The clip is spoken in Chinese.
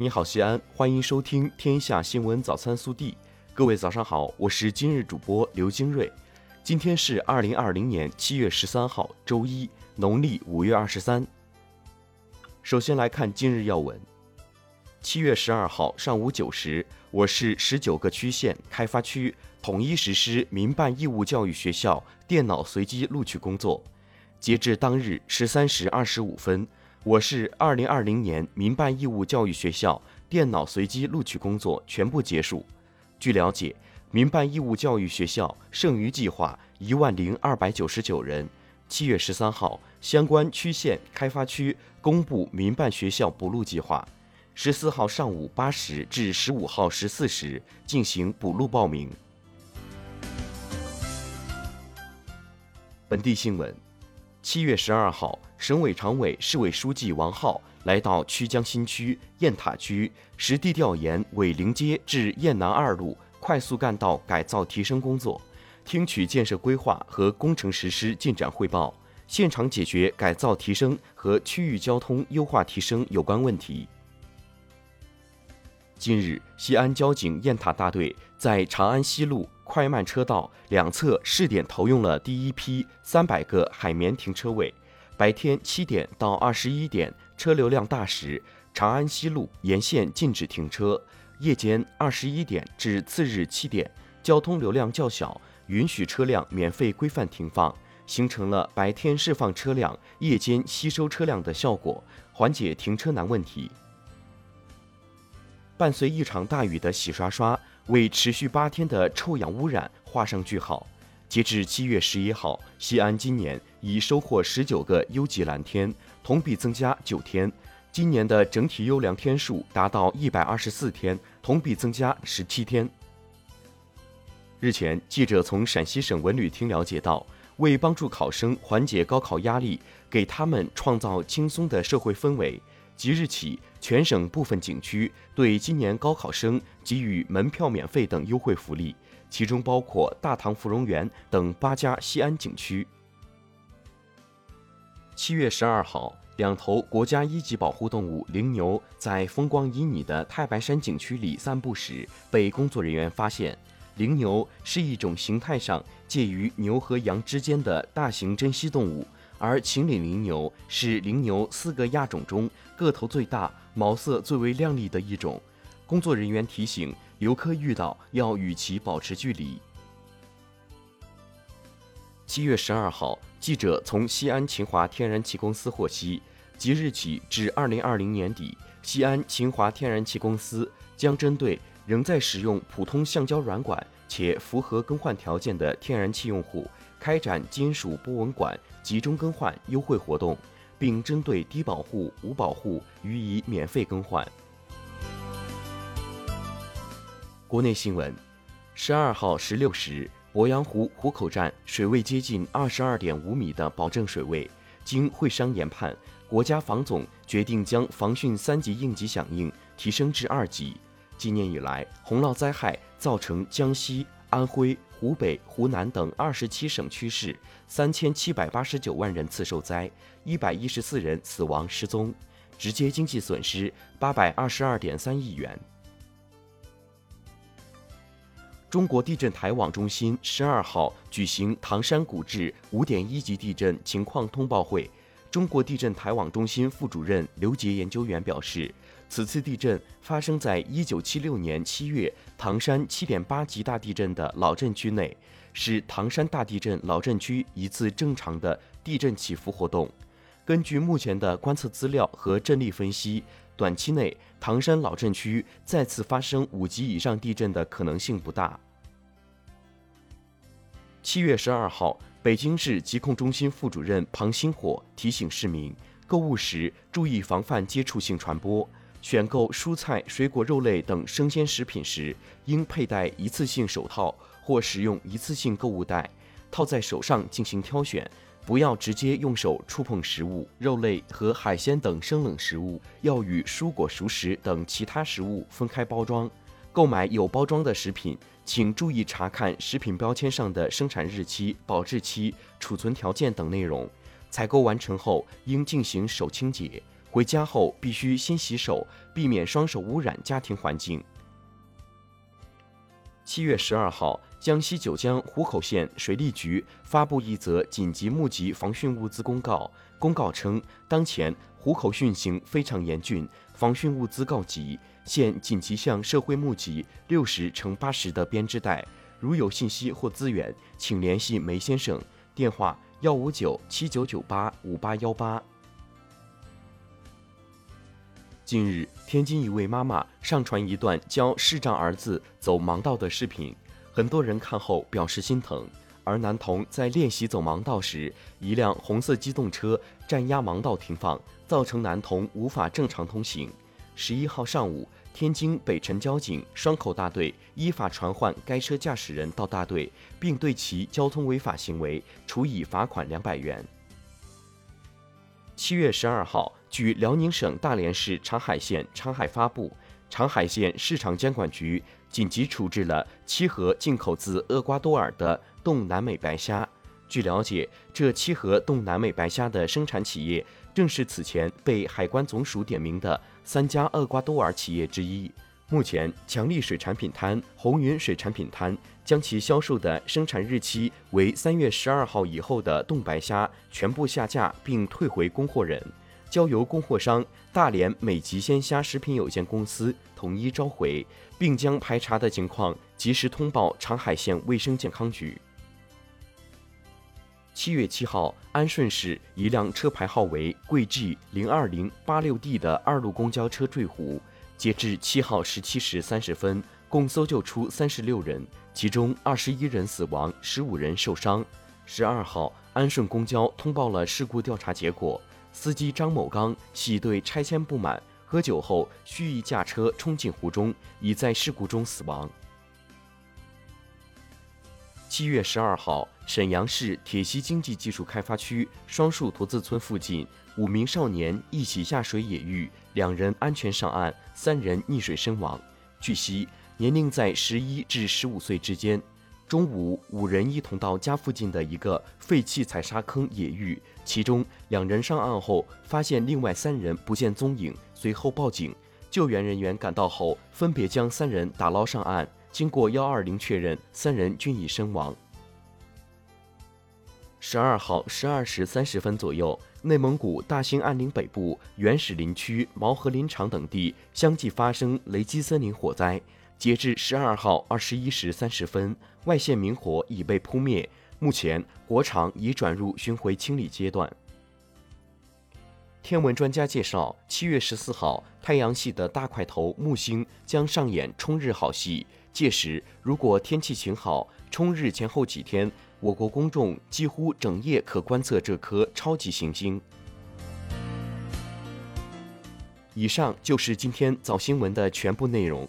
你好，西安，欢迎收听《天下新闻早餐速递》。各位早上好，我是今日主播刘金瑞。今天是二零二零年七月十三号，周一，农历五月二十三。首先来看今日要闻。七月十二号上午九时，我市十九个区县开发区统一实施民办义务教育学校电脑随机录取工作。截至当日十三时二十五分。我市二零二零年民办义务教育学校电脑随机录取工作全部结束。据了解，民办义务教育学校剩余计划一万零二百九十九人。七月十三号，相关区县开发区公布民办学校补录计划，十四号上午八时至十五号十四时进行补录报名。本地新闻。七月十二号，省委常委、市委书记王浩来到曲江新区雁塔区，实地调研伟陵街至雁南二路快速干道改造提升工作，听取建设规划和工程实施进展汇报，现场解决改造提升和区域交通优化提升有关问题。近日，西安交警雁塔大队在长安西路。快慢车道两侧试点投用了第一批三百个海绵停车位。白天七点到二十一点车流量大时，长安西路沿线禁止停车；夜间二十一点至次日七点，交通流量较小，允许车辆免费规范停放，形成了白天释放车辆、夜间吸收车辆的效果，缓解停车难问题。伴随一场大雨的洗刷刷。为持续八天的臭氧污染画上句号。截至七月十一号，西安今年已收获十九个优级蓝天，同比增加九天。今年的整体优良天数达到一百二十四天，同比增加十七天。日前，记者从陕西省文旅厅了解到，为帮助考生缓解高考压力，给他们创造轻松的社会氛围。即日起，全省部分景区对今年高考生给予门票免费等优惠福利，其中包括大唐芙蓉园等八家西安景区。七月十二号，两头国家一级保护动物羚牛在风光旖旎的太白山景区里散步时，被工作人员发现。羚牛是一种形态上介于牛和羊之间的大型珍稀动物。而秦岭羚牛是羚牛四个亚种中个头最大、毛色最为亮丽的一种。工作人员提醒游客遇到要与其保持距离。七月十二号，记者从西安秦华天然气公司获悉，即日起至二零二零年底，西安秦华天然气公司将针对仍在使用普通橡胶软管且符合更换条件的天然气用户。开展金属波纹管集中更换优惠活动，并针对低保户、无保户予以免费更换。国内新闻：十二号十六时，鄱阳湖湖口站水位接近二十二点五米的保证水位，经会商研判，国家防总决定将防汛三级应急响应提升至二级。今年以来，洪涝灾害造成江西、安徽。湖北、湖南等二十七省区市三千七百八十九万人次受灾，一百一十四人死亡失踪，直接经济损失八百二十二点三亿元。中国地震台网中心十二号举行唐山古治五点一级地震情况通报会，中国地震台网中心副主任刘杰研究员表示。此次地震发生在一九七六年七月唐山七点八级大地震的老震区内，是唐山大地震老震区一次正常的地震起伏活动。根据目前的观测资料和震力分析，短期内唐山老震区再次发生五级以上地震的可能性不大。七月十二号，北京市疾控中心副主任庞星火提醒市民，购物时注意防范接触性传播。选购蔬菜、水果、肉类等生鲜食品时，应佩戴一次性手套或使用一次性购物袋，套在手上进行挑选。不要直接用手触碰食物，肉类和海鲜等生冷食物要与蔬果、熟食等其他食物分开包装。购买有包装的食品，请注意查看食品标签上的生产日期、保质期、储存条件等内容。采购完成后，应进行手清洁。回家后必须先洗手，避免双手污染家庭环境。七月十二号，江西九江湖口县水利局发布一则紧急募集防汛物资公告。公告称，当前湖口汛情非常严峻，防汛物资告急，现紧急向社会募集六十乘八十的编织袋。如有信息或资源，请联系梅先生，电话幺五九七九九八五八幺八。近日，天津一位妈妈上传一段教视障儿子走盲道的视频，很多人看后表示心疼。而男童在练习走盲道时，一辆红色机动车占压盲道停放，造成男童无法正常通行。十一号上午，天津北辰交警双口大队依法传唤该车驾驶人到大队，并对其交通违法行为处以罚款两百元。七月十二号，据辽宁省大连市长海县长海发布，长海县市场监管局紧急处置了七盒进口自厄瓜多尔的冻南美白虾。据了解，这七盒冻南美白虾的生产企业正是此前被海关总署点名的三家厄瓜多尔企业之一。目前，强力水产品摊、红云水产品摊将其销售的生产日期为三月十二号以后的冻白虾全部下架并退回供货人，交由供货商大连美吉鲜虾食品有限公司统一召回，并将排查的情况及时通报长海县卫生健康局。七月七号，安顺市一辆车牌号为贵 G 零二零八六 D 的二路公交车坠湖，截至七号十七时三十分，共搜救出三十六人，其中二十一人死亡，十五人受伤。十二号，安顺公交通报了事故调查结果，司机张某刚系对拆迁不满，喝酒后蓄意驾车冲进湖中，已在事故中死亡。七月十二号，沈阳市铁西经济技术开发区双树坨子村附近，五名少年一起下水野浴，两人安全上岸，三人溺水身亡。据悉，年龄在十一至十五岁之间。中午，五人一同到家附近的一个废弃采砂坑野浴，其中两人上岸后发现另外三人不见踪影，随后报警。救援人员赶到后，分别将三人打捞上岸。经过幺二零确认，三人均已身亡。十二号十二时三十分左右，内蒙古大兴安岭北部原始林区毛河林场等地相继发生雷击森林火灾。截至十二号二十一时三十分，外线明火已被扑灭，目前火场已转入巡回清理阶段。天文专家介绍，七月十四号，太阳系的大块头木星将上演冲日好戏。届时，如果天气晴好，冲日前后几天，我国公众几乎整夜可观测这颗超级行星。以上就是今天早新闻的全部内容，